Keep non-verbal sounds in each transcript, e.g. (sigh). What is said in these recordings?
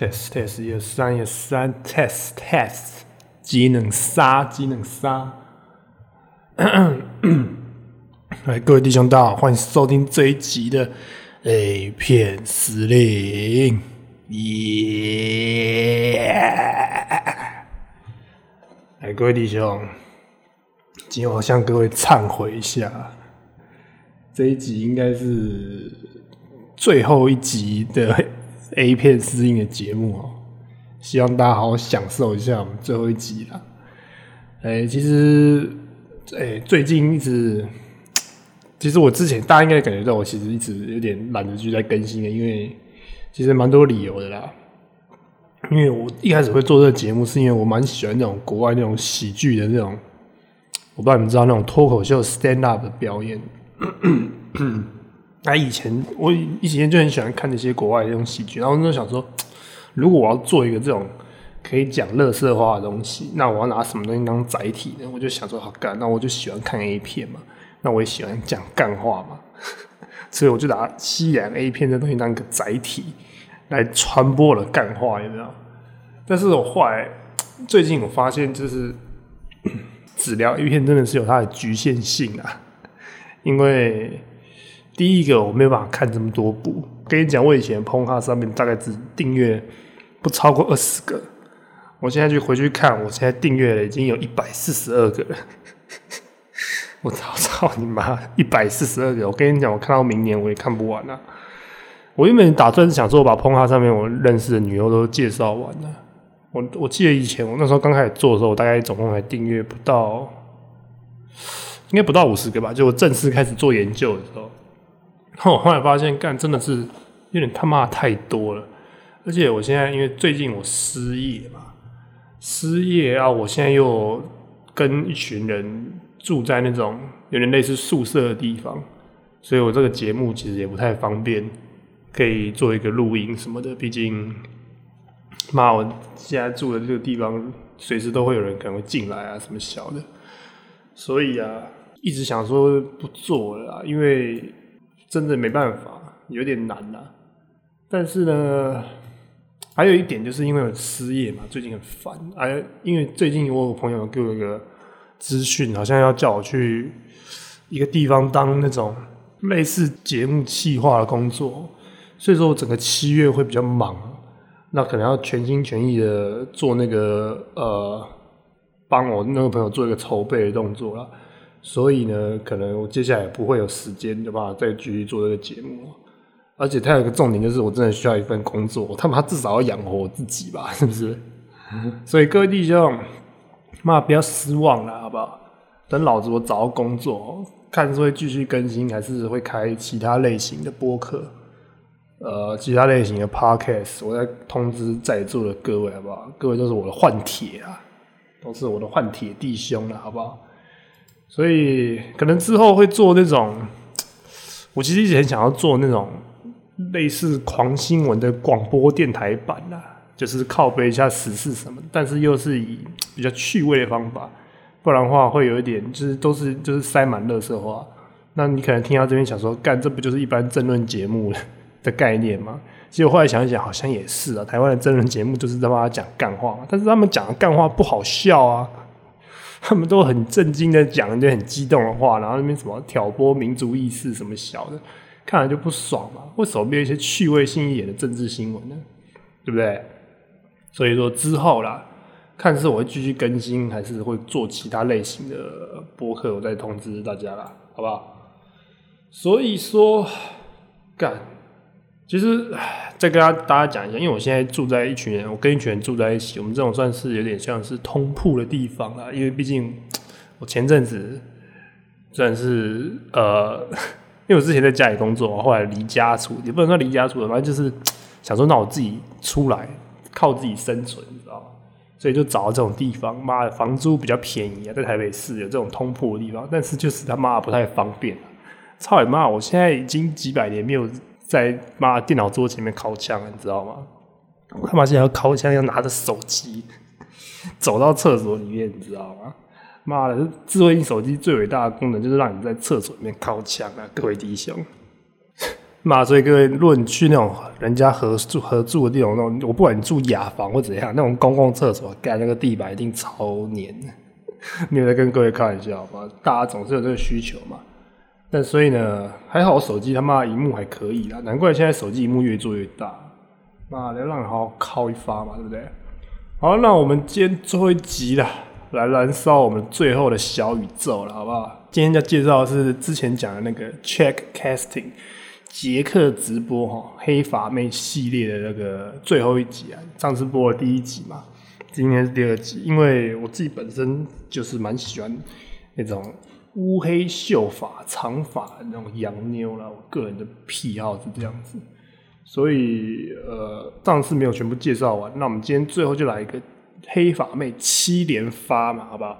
test test 一二三一二三 test test 技能杀技能杀。来，各位弟兄大家好，欢迎收听这一集的 A 片司令，耶！来，各位弟兄，今天我向各位忏悔一下，这一集应该是最后一集的 A 片司令的节目哦，希望大家好好享受一下我们最后一集啦。哎，其实，哎，最近一直，其实我之前大家应该感觉到我其实一直有点懒得去在更新的，因为其实蛮多理由的啦。因为我一开始会做这个节目，是因为我蛮喜欢那种国外那种喜剧的那种，我不知道你们知道那种脱口秀 stand up 的表演。那以前我以前就很喜欢看那些国外那种喜剧，然后就想说，(tsk) 如果我要做一个这种可以讲乐色话的东西，那我要拿什么东西当载体呢？我就想说，好干，那我就喜欢看 A 片嘛，那我也喜欢讲干话嘛，(laughs) 所以我就拿西洋 A 片这东西当一个载体来传播了干话，有没有？但是我后来 (tsk) 最近我发现，就是 (clears throat) 治疗 A 片真的是有它的局限性啊，因为。第一个我没有办法看这么多部，跟你讲，我以前碰它上面大概只订阅不超过二十个，我现在就回去看，我现在订阅了已经有一百四十二个了。(laughs) 我操操你妈，一百四十二个！我跟你讲，我看到明年我也看不完啊。我原本打算是想说，我把碰它上面我认识的女优都介绍完了。我我记得以前我那时候刚开始做的时候，我大概总共还订阅不到，应该不到五十个吧。就我正式开始做研究的时候。我后来发现，干真的是有点他妈太多了，而且我现在因为最近我失业嘛，失业啊，我现在又跟一群人住在那种有点类似宿舍的地方，所以我这个节目其实也不太方便，可以做一个录音什么的。毕竟，妈，我现在住的这个地方随时都会有人可能会进来啊，什么小的，所以啊，一直想说不做了，因为。真的没办法，有点难呐。但是呢，还有一点就是因为我失业嘛，最近很烦。哎，因为最近我有朋友给我一个资讯，好像要叫我去一个地方当那种类似节目企划的工作，所以说我整个七月会比较忙。那可能要全心全意的做那个呃，帮我那个朋友做一个筹备的动作了。所以呢，可能我接下来不会有时间，对吧？再继续做这个节目。而且它有一个重点，就是我真的需要一份工作，他妈至少要养活我自己吧，(laughs) 是不是？所以各位弟兄，妈不要失望了，好不好？等老子我找到工作，看是会继续更新，还是会开其他类型的播客，呃，其他类型的 podcast，我再通知在座的各位，好不好？各位都是我的换铁啊，都是我的换铁弟兄了，好不好？所以可能之后会做那种，(tsk) 我其实一直很想要做那种类似狂新闻的广播电台版啦，就是靠背一下时事什么，但是又是以比较趣味的方法，不然的话会有一点就是都是就是塞满乐色话。那你可能听到这边想说，干这不就是一般政论节目的概念吗？其实我后来想一想，好像也是啊，台湾的政论节目就是在帮他讲干话嘛，但是他们讲的干话不好笑啊。他们都很震惊的讲一些很激动的话，然后那边什么挑拨民族意识什么小的，看了就不爽嘛。为什么没有一些趣味性一点的政治新闻呢？对不对？所以说之后啦，看是我会继续更新，还是会做其他类型的播客，我再通知大家啦，好不好？所以说，干。其实再跟大大家讲一下，因为我现在住在一群人，我跟一群人住在一起，我们这种算是有点像是通铺的地方啦。因为毕竟我前阵子算是呃，(laughs) 因为我之前在家里工作，后来离家出，也不能说离家出，反正就是想说，那我自己出来靠自己生存，你知道吗？所以就找到这种地方，妈的，房租比较便宜啊，在台北市有这种通铺的地方，但是就是他妈不太方便。操你妈！我现在已经几百年没有。在妈电脑桌前面靠枪，你知道吗？他妈现在要靠枪，要拿着手机走到厕所里面，你知道吗？妈的，智慧型手机最伟大的功能就是让你在厕所里面靠枪啊！各位弟兄，妈，所以各位，如果你去那种人家合住合住的地方，那种我不管你住雅房或怎样，那种公共厕所盖那个地板一定超黏。没有在跟各位开玩笑吧？大家总是有这个需求嘛。但所以呢，还好我手机他妈屏幕还可以啦，难怪现在手机屏幕越做越大。妈的，让你好好靠一发嘛，对不对？好，那我们今天最后一集了，来燃烧我们最后的小宇宙了，好不好？今天要介绍的是之前讲的那个 Check Casting 杰克直播哈黑发妹系列的那个最后一集啊，上次播了第一集嘛，今天是第二集，因为我自己本身就是蛮喜欢那种。乌黑秀发、长发那种洋妞啦，我个人的癖好是这样子，所以呃，上次没有全部介绍完，那我们今天最后就来一个黑发妹七连发嘛，好不好？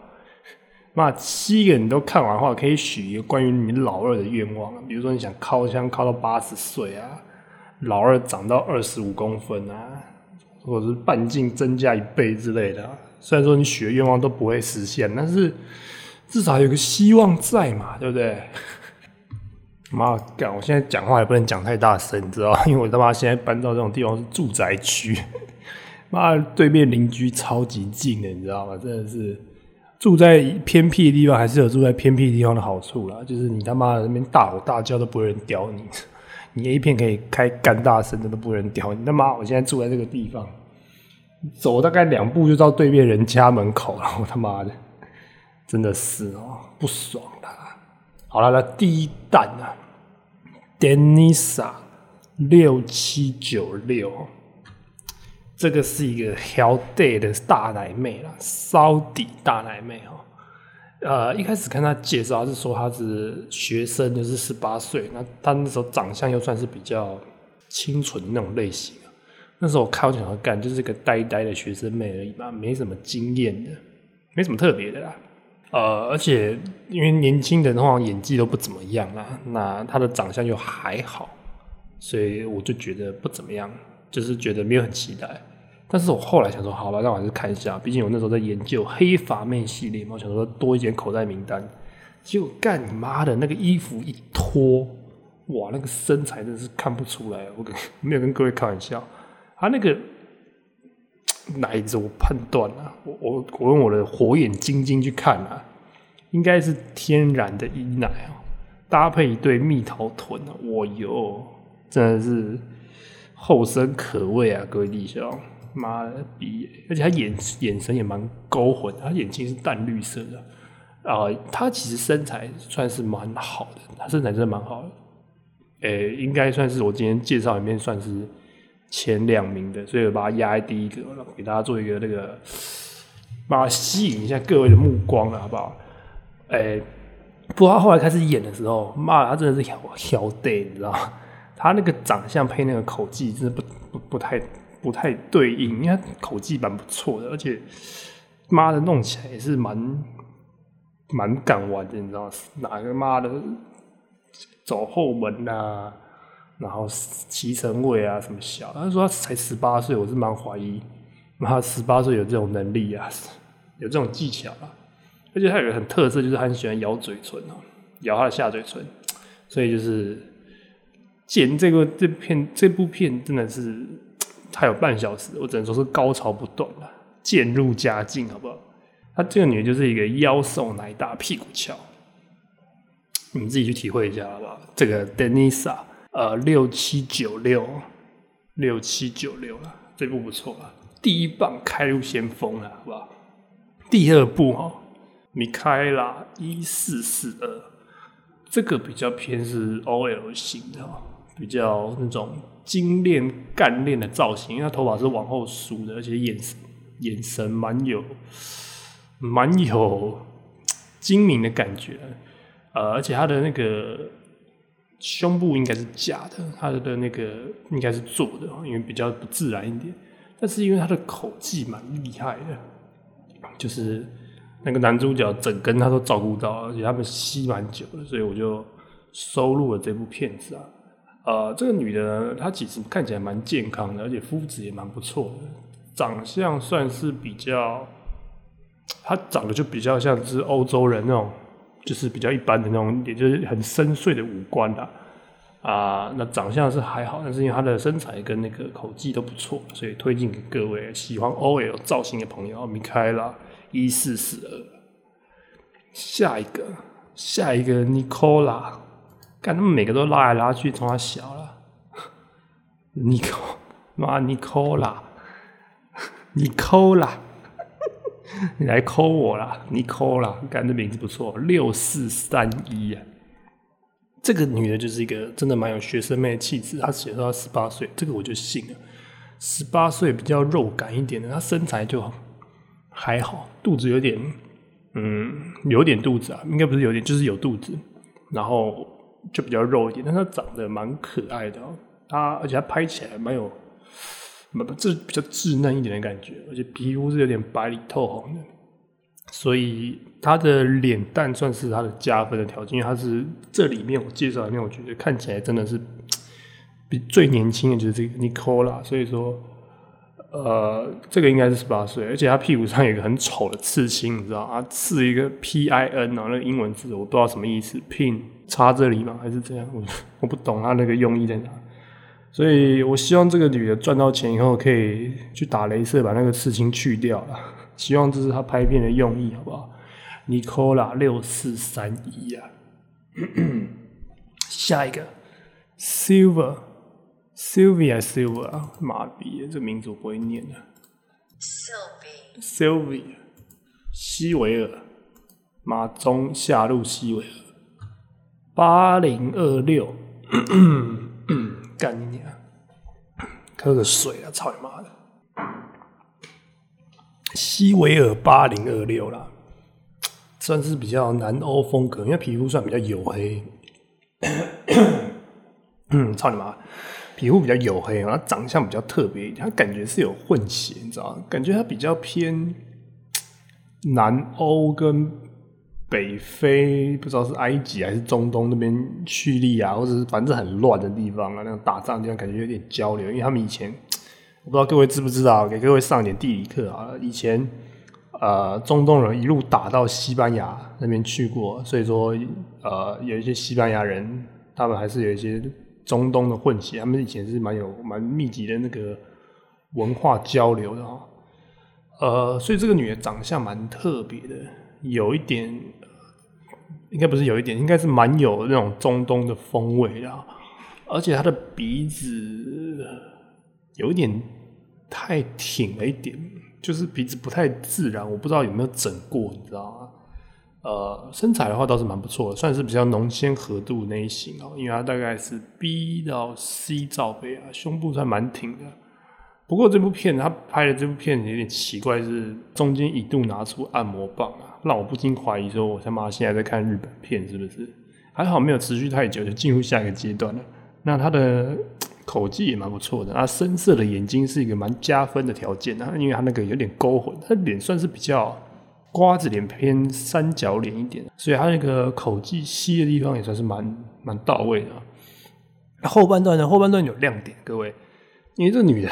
那七个你都看完的话，可以许一个关于你老二的愿望，比如说你想靠枪靠到八十岁啊，老二长到二十五公分啊，或者是半径增加一倍之类的。虽然说你许的愿望都不会实现，但是。至少有个希望在嘛，(laughs) 对不对？妈干！我现在讲话也不能讲太大声，你知道 (laughs) 因为我他妈现在搬到这种地方是住宅区，(laughs) 妈对面邻居超级近的，你知道吗？真的是住在偏僻的地方，还是有住在偏僻地方的好处啦。就是你他妈的那边大吼大叫都不会人屌你，你 A 片可以开干大声的都不会人屌你。他妈，我现在住在这个地方，走大概两步就到对面人家门口了，我他妈的！真的是哦，不爽啦。好了，那第一弹啊，Denisa 六七九六，这个是一个 Hell Day 的大奶妹啦，烧底大奶妹哦。呃，一开始看她介绍是说她是学生，就是十八岁。那她那时候长相又算是比较清纯那种类型那时候我看我想要干，就是个呆呆的学生妹而已嘛，没什么经验的，没什么特别的啦。呃，而且因为年轻人的话演技都不怎么样啦，那他的长相又还好，所以我就觉得不怎么样，就是觉得没有很期待。但是我后来想说，好吧，那我还是看一下，毕竟我那时候在研究黑发妹系列嘛，我想说多一点口袋名单。结果干你妈的那个衣服一脱，哇，那个身材真的是看不出来，我跟 (laughs) 没有跟各位开玩笑，他那个。奶子我判断啊，我我我用我的火眼金睛去看啊，应该是天然的伊奶啊，搭配一对蜜桃臀啊，我哟，真的是后生可畏啊，各位弟兄，妈的逼，而且他眼眼神也蛮勾魂，他眼睛是淡绿色的啊，他其实身材算是蛮好的，他身材真的蛮好的，诶，应该算是我今天介绍里面算是。前两名的，所以我把它压在第一个，给大家做一个那个，把它吸引一下各位的目光了，好不好？哎，不过他后来开始演的时候，妈，他真的是挑挑对，你知道吗？他那个长相配那个口技，真的不不不太不太对应，因为口技蛮不错的，而且妈的弄起来也是蛮蛮敢玩的，你知道？哪个妈的走后门呐？然后骑乘位啊什么小，他说他才十八岁，我是蛮怀疑，他十八岁有这种能力啊，有这种技巧啊，而且他有个很特色，就是他很喜欢咬嘴唇哦，咬他的下嘴唇，所以就是剪这个这片这部片真的是他有半小时，我只能说是高潮不断了，渐入佳境，好不好？他这个女就是一个腰瘦奶大屁股翘，你们自己去体会一下好不好？这个 Denisa。呃，六七九六，六七九六了，这部不错啊，第一棒开路先锋了，好不好？第二部哈，米开拉一四四二，这个比较偏是 OL 型的，比较那种精炼干练的造型，因为他头发是往后梳的，而且眼神眼神蛮有蛮有精明的感觉，呃，而且他的那个。胸部应该是假的，他的那个应该是做的，因为比较不自然一点。但是因为他的口技蛮厉害的，就是那个男主角整根他都照顾到，而且他们吸蛮久的，所以我就收录了这部片子啊。呃，这个女的她其实看起来蛮健康的，而且肤质也蛮不错的，长相算是比较，她长得就比较像是欧洲人那种。就是比较一般的那种，也就是很深邃的五官啦。啊，那长相是还好，但是因为她的身材跟那个口技都不错，所以推荐给各位喜欢 OL 造型的朋友。米开拉一四四二，下一个，下一个 Nicola，看他们每个都拉来拉去，从他小了，(laughs) Nico，妈 Nicola，Nicola，(laughs) 你来抠我啦你抠啦，感觉这名字不错，六四三一啊。这个女的就是一个真的蛮有学生妹的气质，她写说她十八岁，这个我就信了。十八岁比较肉感一点的，她身材就还好，肚子有点，嗯，有点肚子啊，应该不是有点，就是有肚子，然后就比较肉一点，但她长得蛮可爱的，她而且她拍起来蛮有，不不，这比较稚嫩一点的感觉，而且皮肤是有点白里透红的。所以他的脸蛋算是他的加分的条件，因为他是这里面我介绍里面，我觉得看起来真的是比最年轻的就是这个 Nicola，所以说，呃，这个应该是十八岁，而且他屁股上有一个很丑的刺青，你知道啊，刺一个 P I N 啊，那个英文字我不知道什么意思，Pin 插这里吗？还是这样？我我不懂他那个用意在哪，所以我希望这个女的赚到钱以后可以去打镭射把那个刺青去掉了。(laughs) 希望这是她拍片的用意，好不好？Nicola 六四三一啊，(clears throat) 下一个。Silver Sylvia Silver 啊，妈逼，这名字我不会念的。Sylvia Sylvia 西维尔。马中下路西维尔。八零二六，(clears throat) 干你娘！喝个水啊！操你妈的！西维尔八零二六啦，算是比较南欧风格，因为皮肤算比较黝黑。嗯，(coughs) 操你妈！皮肤比较黝黑，然后长相比较特别一点，他感觉是有混血，你知道吗？感觉他比较偏南欧跟北非，不知道是埃及还是中东那边叙利亚，或者是反正很乱的地方啊，那种打仗地方，感觉有点交流，因为他们以前。我不知道各位知不知道，给各位上一点地理课啊。以前，呃，中东人一路打到西班牙那边去过，所以说，呃，有一些西班牙人，他们还是有一些中东的混血，他们以前是蛮有蛮密集的那个文化交流的哈。呃，所以这个女的长相蛮特别的，有一点，应该不是有一点，应该是蛮有那种中东的风味的，而且他的鼻子。有一点太挺了一点，就是鼻子不太自然，我不知道有没有整过，你知道吗？呃，身材的话倒是蛮不错的，算是比较浓纤合度那一型哦，因为它大概是 B 到 C 罩杯啊，胸部算蛮挺的。不过这部片他拍的这部片有点奇怪，是中间一度拿出按摩棒啊，让我不禁怀疑说，我他妈现在在看日本片是不是？还好没有持续太久，就进入下一个阶段了。那他的。口技也蛮不错的，啊，深色的眼睛是一个蛮加分的条件啊，因为他那个有点勾魂，他脸算是比较瓜子脸偏三角脸一点，所以他那个口技吸的地方也算是蛮蛮到位的。后半段呢，后半段有亮点，各位，因为这女的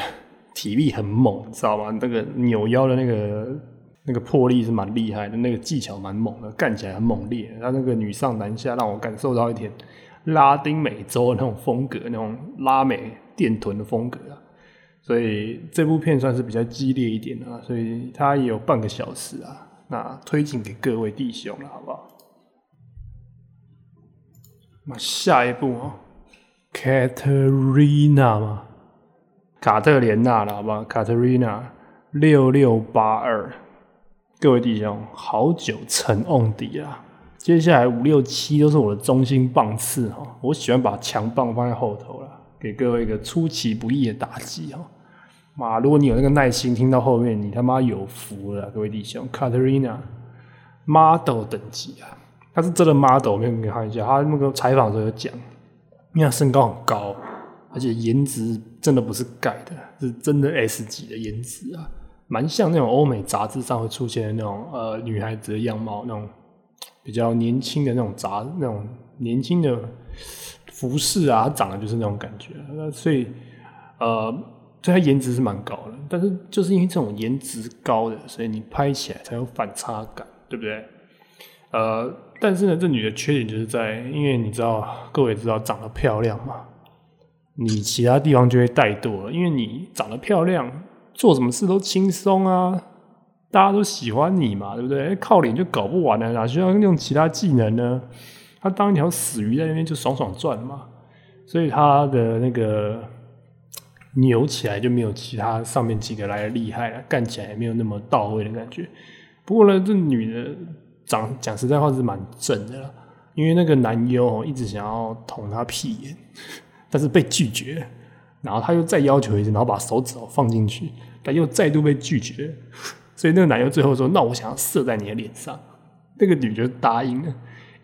体力很猛，知道吗？那个扭腰的那个那个魄力是蛮厉害的，那个技巧蛮猛的，干起来很猛烈，他那个女上男下，让我感受到一点。拉丁美洲的那种风格，那种拉美电臀的风格啊，所以这部片算是比较激烈一点的，所以它也有半个小时啊，那推荐给各位弟兄了，好不好？那下一部哦，Katerina 嘛，卡特莲娜了，好不好？Katerina 六六八二，各位弟兄，好久成瓮底啊！接下来五六七都是我的中心棒次哈，我喜欢把强棒放在后头了，给各位一个出其不意的打击哈。妈，如果你有那个耐心听到后面，你他妈有福了，各位弟兄。Katerina model 等级啊，他是真的 model，我给你看一下，他那个采访时候有讲，因为他身高很高，而且颜值真的不是盖的，是真的 S 级的颜值啊，蛮像那种欧美杂志上会出现的那种呃女孩子的样貌那种。比较年轻的那种杂那种年轻的服饰啊，长得就是那种感觉。那所以呃，对她颜值是蛮高的，但是就是因为这种颜值高的，所以你拍起来才有反差感，对不对？呃，但是呢，这女的缺点就是在，因为你知道，各位知道长得漂亮嘛，你其他地方就会怠惰了，因为你长得漂亮，做什么事都轻松啊，大家都喜欢你嘛，对不对？靠脸就搞不完了，哪需要用其他技能呢？他当一条死鱼在那边就爽爽赚嘛，所以他的那个扭起来就没有其他上面几个来的厉害了，干起来也没有那么到位的感觉。不过呢，这女的。讲讲实在话是蛮正的啦，因为那个男优一直想要捅她屁眼，但是被拒绝，然后他又再要求一次，然后把手指头放进去，但又再度被拒绝，所以那个男优最后说：“那我想要射在你的脸上。”那个女就答应了。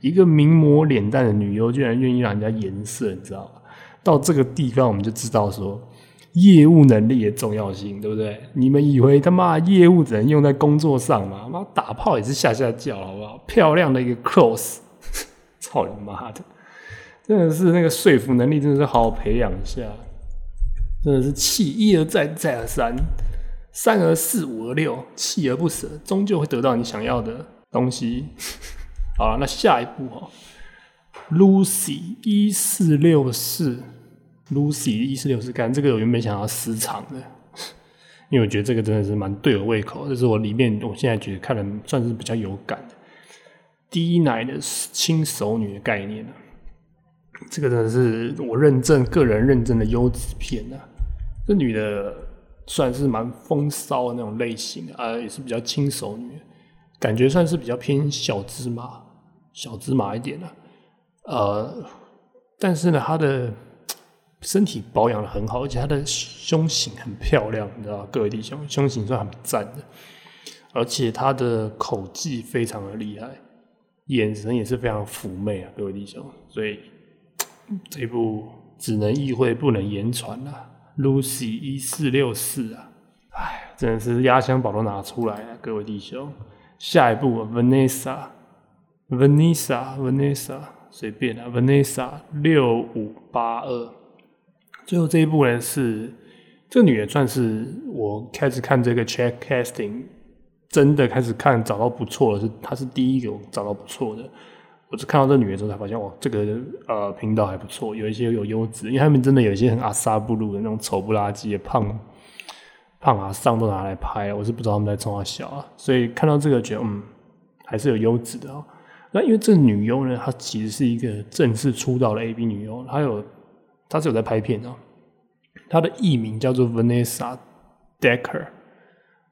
一个名模脸蛋的女优居然愿意让人家颜色，你知道吗？到这个地方我们就知道说。业务能力的重要性，对不对？你们以为他妈业务只能用在工作上吗？妈打炮也是下下叫，好不好？漂亮的一个 close，(laughs) 操你妈的！真的是那个说服能力，真的是好好培养一下。真的是气一而再，再而三，三而四，五而六，锲而不舍，终究会得到你想要的东西。(laughs) 好了，那下一步哦，Lucy 一四六四。Lucy 一四六四干这个我原本想要私藏的，(laughs) 因为我觉得这个真的是蛮对我胃口，这是我里面我现在觉得看的算是比较有感的低奶的轻熟女的概念这个真的是我认证个人认证的优质片啊。这女的算是蛮风骚的那种类型啊，也是比较轻熟女，感觉算是比较偏小芝麻小芝麻一点的，呃，但是呢，她的。身体保养的很好，而且她的胸型很漂亮，你知道各位弟兄，胸型算很赞的，而且他的口技非常的厉害，眼神也是非常妩媚啊，各位弟兄，所以这部只能意会不能言传啊。Lucy 一四六四啊，哎，真的是压箱宝都拿出来了，各位弟兄。下一部 Vanessa，Vanessa，Vanessa，随便啊，Vanessa 六五八二。最后这一部呢是这个女的，算是我开始看这个 check casting，真的开始看找到不错的，是她是第一个找到不错的。我是看到这女的之后才发现，哇，这个呃频道还不错，有一些有优质，因为他们真的有一些很阿萨布鲁的那种丑不拉几的胖胖啊上都拿来拍，我是不知道他们在冲啊小啊，所以看到这个觉得嗯还是有优质的哦。那因为这女优呢，她其实是一个正式出道的 A B 女优，她有。她是有在拍片的，她的艺名叫做 Vanessa Decker，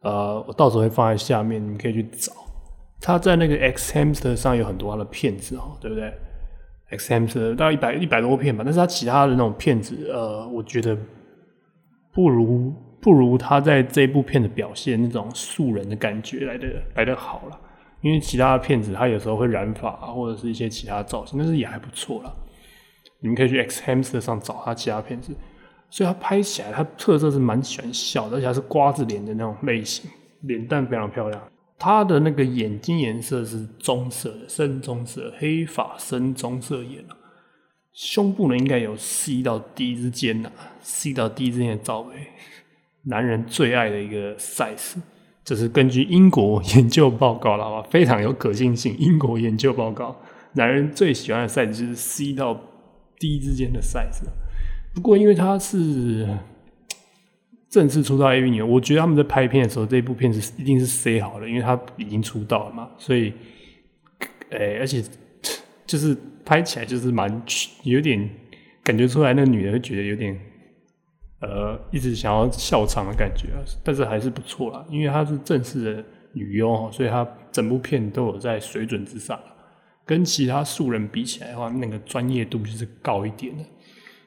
呃，我到时候会放在下面，你可以去找。他在那个 X Hamster 上有很多他的片子哦，对不对？X Hamster 大概一百一百多片吧，但是他其他的那种片子，呃，我觉得不如不如他在这部片的表现那种素人的感觉来的来的好了。因为其他的片子他有时候会染发或者是一些其他造型，但是也还不错了。你们可以去 X Hamster 上找他其他片子，所以他拍起来，他特色是蛮喜欢笑的，而且他是瓜子脸的那种类型，脸蛋非常漂亮。他的那个眼睛颜色是棕色的，深棕色，黑发深棕色眼啊胸部呢应该有 C 到 D 之间呐，C 到 D 之间的罩杯，男人最爱的一个 size，这是根据英国研究报告了，非常有可信性。英国研究报告，男人最喜欢的 size 就是 C 到。D 之间的 size，不过因为他是正式出道 A V 女，我觉得他们在拍片的时候，这部片子一定是 C 好了，因为他已经出道了嘛，所以，诶，而且就是拍起来就是蛮有点感觉出来，那个女的会觉得有点呃，一直想要笑场的感觉啊，但是还是不错啦，因为她是正式的女优，所以她整部片都有在水准之上。跟其他素人比起来的话，那个专业度就是高一点的。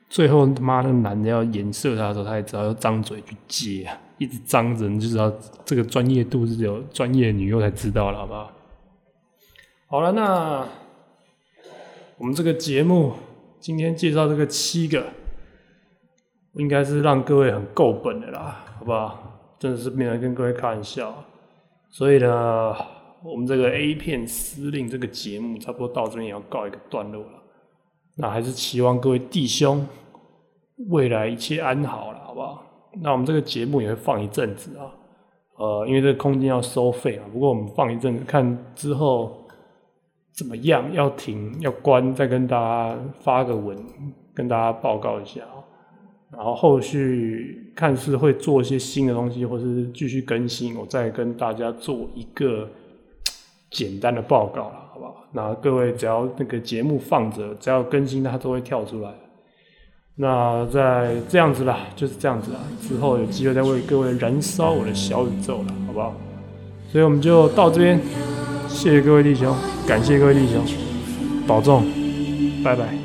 最后他妈那男的要颜色他的时候，他也知道要张嘴去接啊，一直张着，你就知道这个专业度是有专业女优才知道了，好不好？好了，那我们这个节目今天介绍这个七个，应该是让各位很够本的啦，好不好？真的是没来跟各位开玩笑，所以呢。我们这个 A 片司令这个节目差不多到这边也要告一个段落了，那还是期望各位弟兄未来一切安好了，好不好？那我们这个节目也会放一阵子啊，呃，因为这个空间要收费啊。不过我们放一阵子，看之后怎么样，要停要关，再跟大家发个文，跟大家报告一下。啊然后后续看是会做一些新的东西，或是继续更新，我再跟大家做一个简单的报告了，好不好？那各位只要那个节目放着，只要更新它都会跳出来。那在这样子啦，就是这样子啦。之后有机会再为各位燃烧我的小宇宙了，好不好？所以我们就到这边，谢谢各位弟兄，感谢各位弟兄，保重，拜拜。